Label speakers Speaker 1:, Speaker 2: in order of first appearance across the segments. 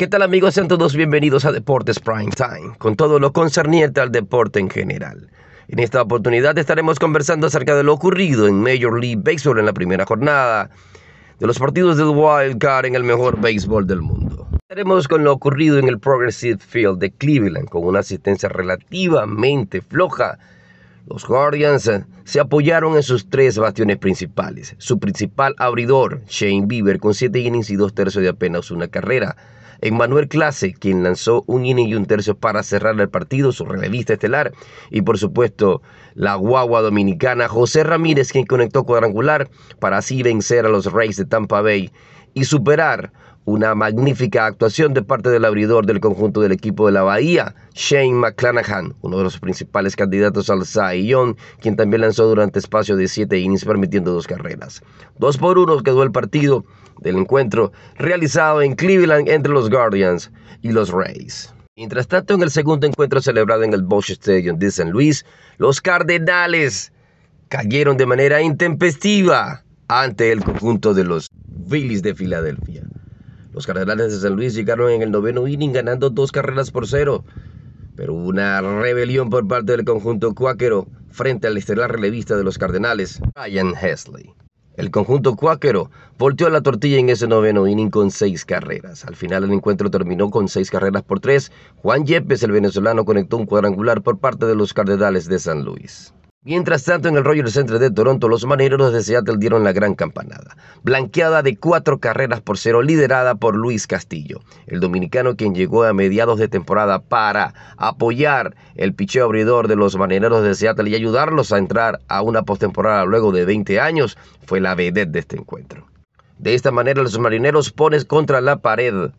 Speaker 1: ¿Qué tal amigos? Sean todos bienvenidos a Deportes Prime Time, con todo lo concerniente al deporte en general. En esta oportunidad estaremos conversando acerca de lo ocurrido en Major League Baseball en la primera jornada de los partidos del Wild Card en el mejor béisbol del mundo. Estaremos con lo ocurrido en el Progressive Field de Cleveland, con una asistencia relativamente floja los Guardians eh, se apoyaron en sus tres bastiones principales. Su principal abridor, Shane Bieber, con siete innings y dos tercios de apenas una carrera. Emmanuel Clase, quien lanzó un inning y un tercio para cerrar el partido, su relevista estelar. Y por supuesto, la guagua dominicana José Ramírez, quien conectó cuadrangular para así vencer a los Rays de Tampa Bay y superar una magnífica actuación de parte del abridor del conjunto del equipo de la Bahía, Shane McClanahan, uno de los principales candidatos al Cy Young, quien también lanzó durante espacio de siete innings permitiendo dos carreras. Dos por uno quedó el partido del encuentro realizado en Cleveland entre los Guardians y los Rays. Mientras tanto, en el segundo encuentro celebrado en el Bosch Stadium de San Luis, los Cardenales cayeron de manera intempestiva ante el conjunto de los Phillies de Filadelfia. Los Cardenales de San Luis llegaron en el noveno inning ganando dos carreras por cero, pero hubo una rebelión por parte del conjunto cuáquero frente al estelar relevista de los Cardenales, Ryan Hesley. El conjunto cuáquero volteó la tortilla en ese noveno inning con seis carreras. Al final el encuentro terminó con seis carreras por tres. Juan Yepes, el venezolano, conectó un cuadrangular por parte de los Cardenales de San Luis. Mientras tanto, en el Rogers Center de Toronto, los marineros de Seattle dieron la gran campanada, blanqueada de cuatro carreras por cero, liderada por Luis Castillo, el dominicano quien llegó a mediados de temporada para apoyar el picheo abridor de los marineros de Seattle y ayudarlos a entrar a una postemporada luego de 20 años, fue la vedette de este encuentro. De esta manera, los marineros ponen contra la pared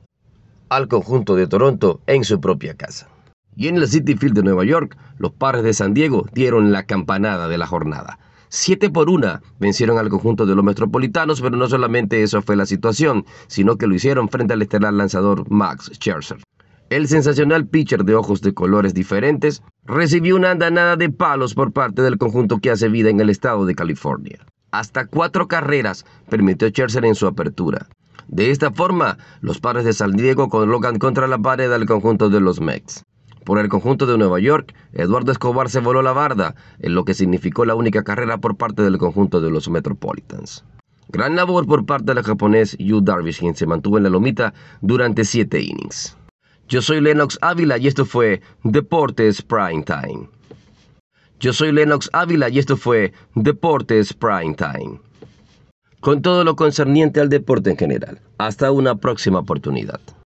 Speaker 1: al conjunto de Toronto en su propia casa. Y en el City Field de Nueva York, los padres de San Diego dieron la campanada de la jornada. Siete por una vencieron al conjunto de los metropolitanos, pero no solamente eso fue la situación, sino que lo hicieron frente al estelar lanzador Max Scherzer. El sensacional pitcher de ojos de colores diferentes recibió una andanada de palos por parte del conjunto que hace vida en el estado de California. Hasta cuatro carreras permitió Scherzer en su apertura. De esta forma, los padres de San Diego colocan contra la pared al conjunto de los Mets. Por el conjunto de Nueva York, Eduardo Escobar se voló la barda, en lo que significó la única carrera por parte del conjunto de los Metropolitans. Gran labor por parte del japonés Yu Darvish, quien se mantuvo en la lomita durante siete innings. Yo soy Lennox Ávila y esto fue Deportes Prime Time. Yo soy Lennox Ávila y esto fue Deportes Prime Time. Con todo lo concerniente al deporte en general. Hasta una próxima oportunidad.